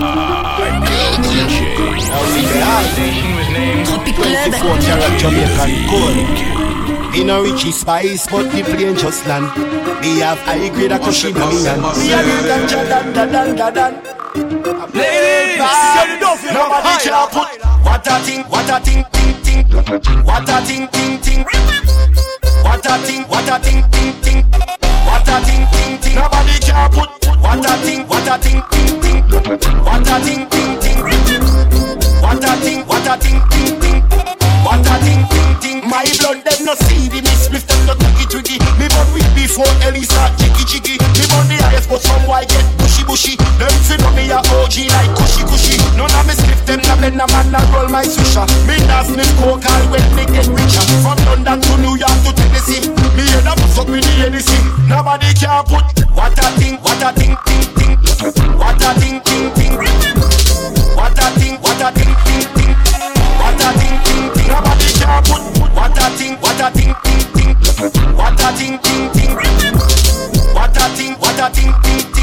I'm your DJ. Tropic Club. 24 carat Jamaican gold. In a Richie Spice, but the plane just land. We have high grade a cushion in. We are dan dan dan dan dan. Ladies, Nobody can put what a thing, what a thing, ting ting. What a thing, ting ting. What a thing, what a thing, them a man na roll my susha. Me nah sniff coke all when me get richer. From London to New York to Tennessee. Me head up fuck with the NEC. Nobody can put what a thing, what a thing, ting ting. What a thing, ting ting. What a thing, what a thing, ting ting. What a thing, ting ting. Nobody can put what a thing, what a thing, ting ting. What a thing, ting ting. What a thing, what a thing, ting ting.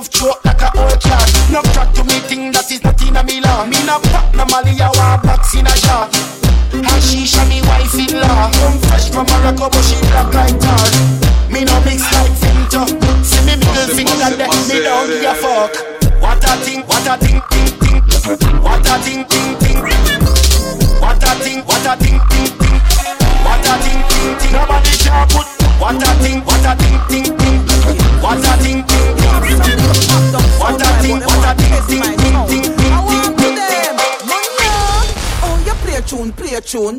Puff throat like a old cat. No crack to me thing that is not in a me. Me no pop no Mali, I want box in a jar. And me wife in law. Come fresh from Morocco, but she black like tar. Me no mix like Finto. See me middle finger let me down give a fuck. What a thing, what a thing, ting ting. What a thing, ting ting. What a thing, what a thing, ting ting. What a thing, ting ting. Nobody can put. What a thing, what a thing, ting ting. What a thing, what a thing, ting ting ting ting ting ting ting. Oh, you play a tune, play a tune.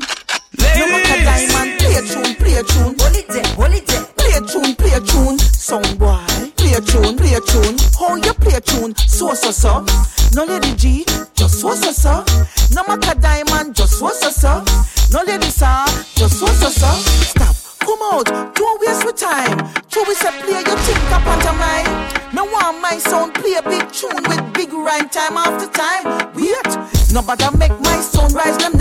No matter diamond, play tune, play tune. Hold it there, hold it there. Play tune, play tune. Song boy, play tune, play tune. Oh, you play tune, so so so. No lady G, just so so so. No matter diamond, just so so so. No lady sir, just so so so. Stop. Come out, don't waste my time. True, we say play your think up on your mind. Me want my sound play a big tune with big rhyme time after time. Wait, nobody make my sound rise them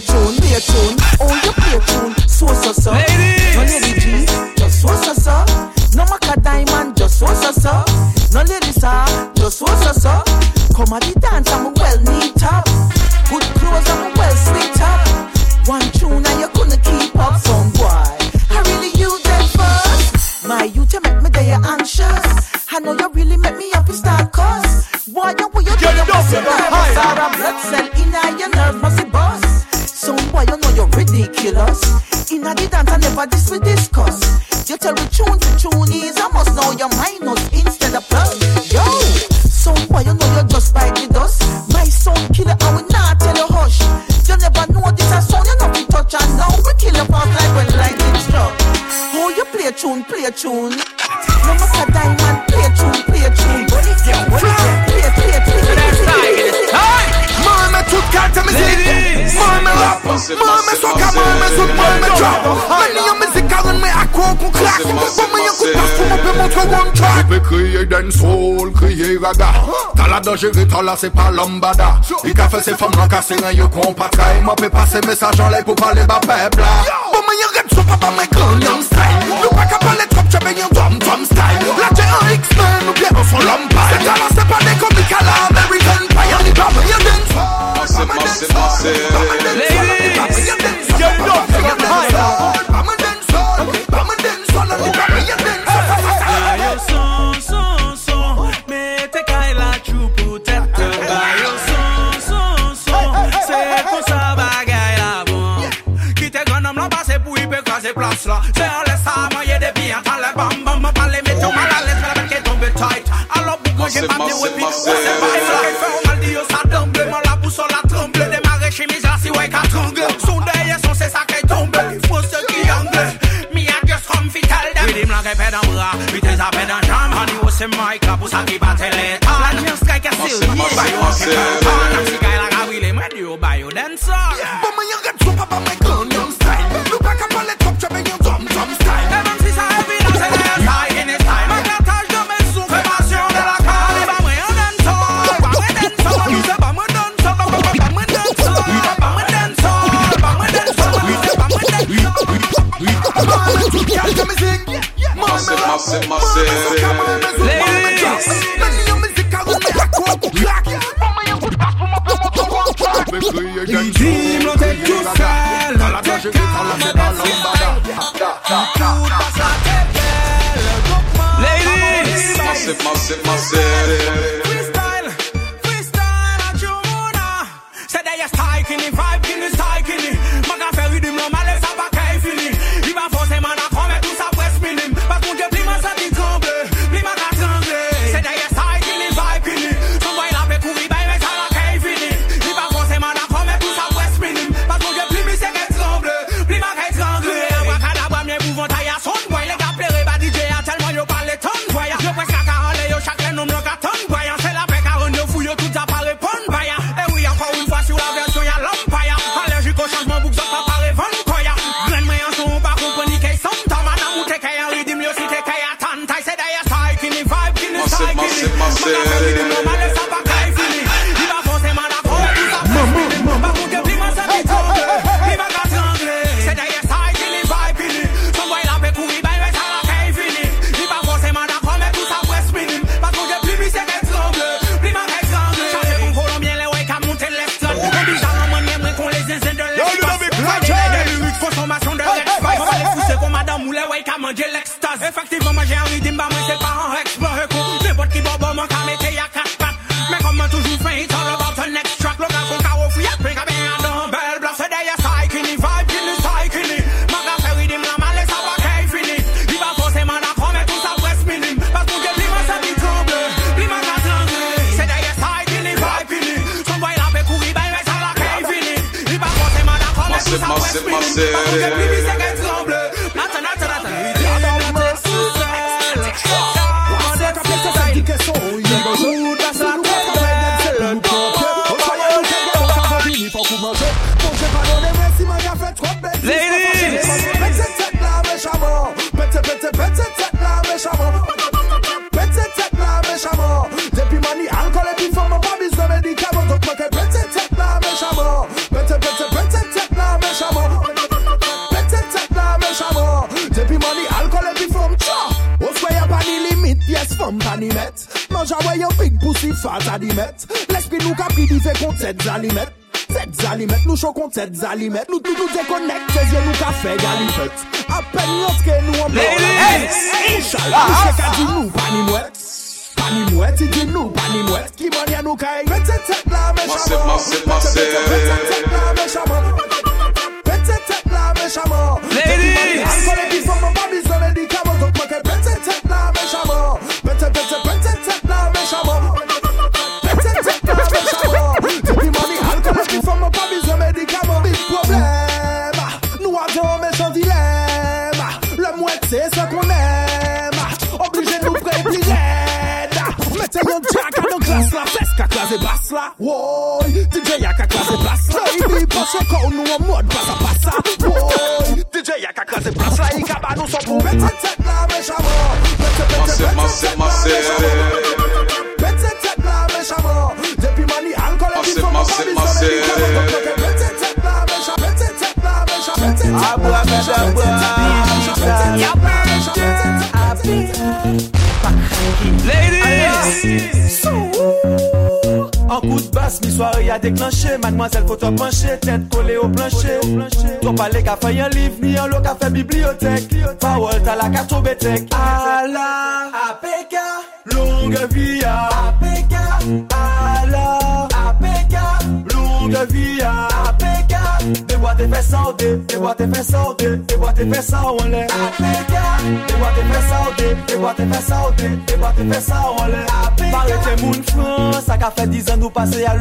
a tune, play a tune. Oh, you play a tune, so so so. Ladies. No lady G, just so so so. No matter diamond, just so so so. No lady sir, ah, just so so so. Come at the dance, I'm ridiculous. In a dance, I never this we discuss. You tell me tune to tune is, I must know your minus instead of plus. Yo, some boy, you know you're just bite the dust. My sound killer, I will not tell you hush. You never know this a sound, you know we touch and now we kill your past like when lightning struck. Oh, you play a tune, play a tune. No matter diamond, soca Moi me zouk Moi me trap Meni yo musique a run me akko kon clash Bon me yon de passe Pour me pe montre one track. peut crier dancehall, crier raga. T'as la dangereux, t'as là c'est pas lambada. Il qu'a fait ses femmes là, casser un yo qu'on pas trahi Moi peut passer message en l'air pour parler bas peuple. Là Bon me yon red so papa me Gangnam style. Nou pa ka pale trop chebe yon drum drum style. La j'ai un X-Men ou bien on son lampay là c'est pas des comiques à la American Pie. Y pas me yon dance massive. Ladies, se mase, mase Mase fè ou mal di yo sa damble Man la pou son la tremble. Demare chimiz la si wè ka trangle Son deye son se sa kè tombe Fò se ki angle Mi a dios rom fitel dem Wè di m la ke pè dan bra Wè te za pè dan jam An di yo se maik la pou sa ki bate le tan La nyans kè kè sil Bayo an se kè tan Nam si kè la ka wile mè di yo bayo den sa Bo mè yon gè tso pa pa mè Massive, massive, massive. L'extase. Effectivement, moi, j'ai un rythme, bah, moi, c'est pas un explorer coup. N'importe qui bobo, moi, qu'à mettre, y'a pattes. Mais comme moi, toujours fin, it's all about the next track. Le gars, qu'on qu'a offert, y'a pris, qu'a bien, dans belle place. C'est d'ailleurs style, qui ni vibe, qui ni style, qui ni. Maga fait rythme, la mal, et ça va qu'à fini. Il va forcément d'accord, mais tout ça presse minime. Parce qu'on dit, plus moi, ça dit tremble, plus ma qu'à trembler. C'est d'ailleurs style, qui ni vibe, qui ni. Son boy, la fait courir, bah, mais ça va qu'à fini. Il va forcément d'accord, mais tout Massive, ça presse massive, minime. Parce qu'on dit, massive. plus lui, c'est tremble. Big pussy fat a di met. Nou ka pri di fe kon tet zalimet. Tet zalimet, nou tet zalimet. Nou nou nou dekonek, nou ka fe galifet Apen nou an blon Ladies! Inshallah, nou se ka di nou pa ni mwet Pa ni mwet, di nou pa ni mwet Ki man ya nou kay Pete tet la me Massive, chaman massive, massive. Pete tet la me chaman Pete tet la Ladies! Alkol epi fòm an pa bizne medikaman Donk mwen ke pete tet la tet la pa bize medikaman Bif problem Nou avan men chan dilem Le mwet se sa kon em Oblige nou pre pli red Mete yon tjaka nan glas la Fes ka klaze bas la Woy, DJ ya ka klaze bas la Baby, pas yo kon nou an mod basa basa Woy, DJ ya ka klaze bas la I kaba nou son pou Mete tet la men chaman Mete pete pete tet la men chaman soirée a déclenché. Mademoiselle faut toi pencher, tête collée au plancher. Toi pas les cafés un livre, ni un lot café bibliothèque. Parole t'as la carte au bétec. La APK, longue vie à tes fesses sauter, tes sauter, tes sauter tes sauter, tes sauter, ça fait ans nous passer à.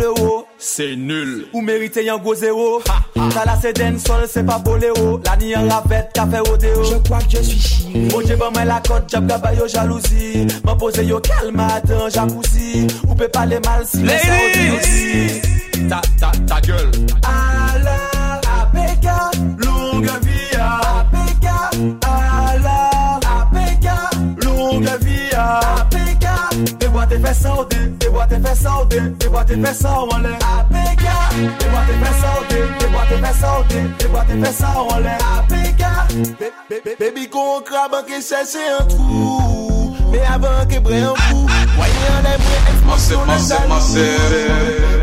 C'est nul. Ou méritez un gros zéro. Ça là c'est dancehall, c'est pas boléro. La ni en ravette, café odéo. Je crois que je suis chiré. Bon j'ai bon la cote, j'ai pas yo jalousie. M'en posé yo calme, attends. Ou peut parler mal si. Ta, gueule. Ah. Apeya Ewa te fè saote, ewa te fè saote, ewa te fè sa ou anle Apeya Ewa te fè saote, ewa te fè saote, ewa te fè sa ou anle Apeya Baby kon kraban ke chèche an trou. Me avan ke bre an kou Voye an lè mwen ekspansyon an jalou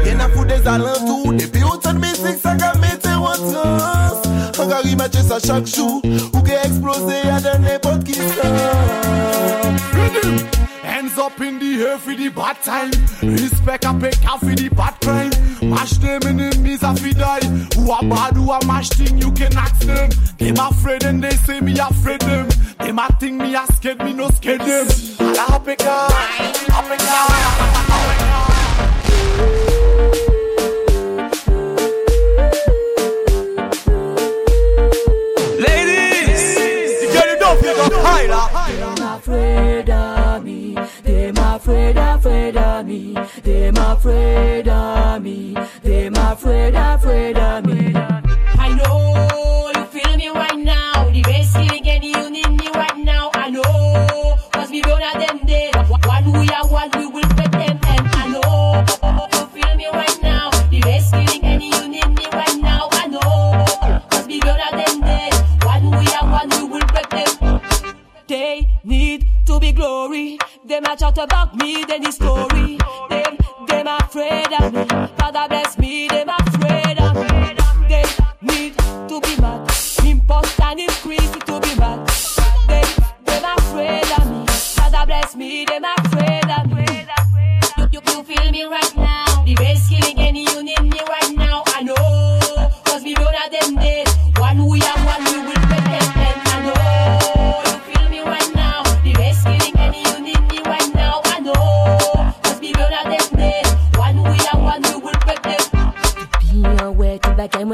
Gen a fou des alantou Depi ou tan mesik sa ka mette ou an trans An gari matche sa chak chou Ou ke eksplose a den nepot ki sa Hands up in the air for the bad time. Respect a pick out for the bad crime. Mash them enemies a fi die. Who a bad, who a mash thing, you can ask them. Them afraid and they say me afraid them. Them a think me a scared, me no scared them. Ala apeka, apeka.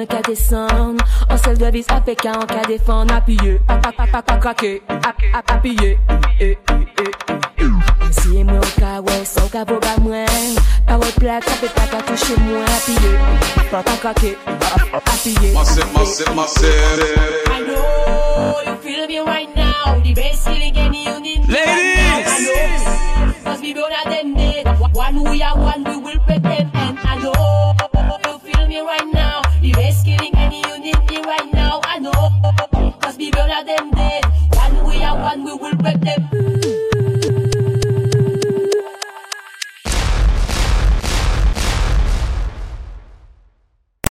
Mwen ka desan An sel de vis apè ka an ka defan Apye, apye, e e e e mwen ka wè, san ka voga mwen Parol pa ka touche mwen Apye, apye. I know you feel me right now. The best feeling and you need now. I know, cause we them. One we are one,